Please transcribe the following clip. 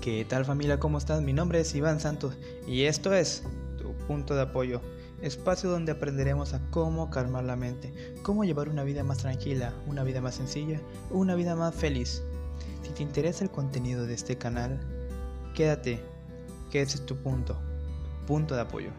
¿Qué tal familia? ¿Cómo estás? Mi nombre es Iván Santos y esto es tu punto de apoyo, espacio donde aprenderemos a cómo calmar la mente, cómo llevar una vida más tranquila, una vida más sencilla, una vida más feliz. Si te interesa el contenido de este canal, quédate, que ese es tu punto, punto de apoyo.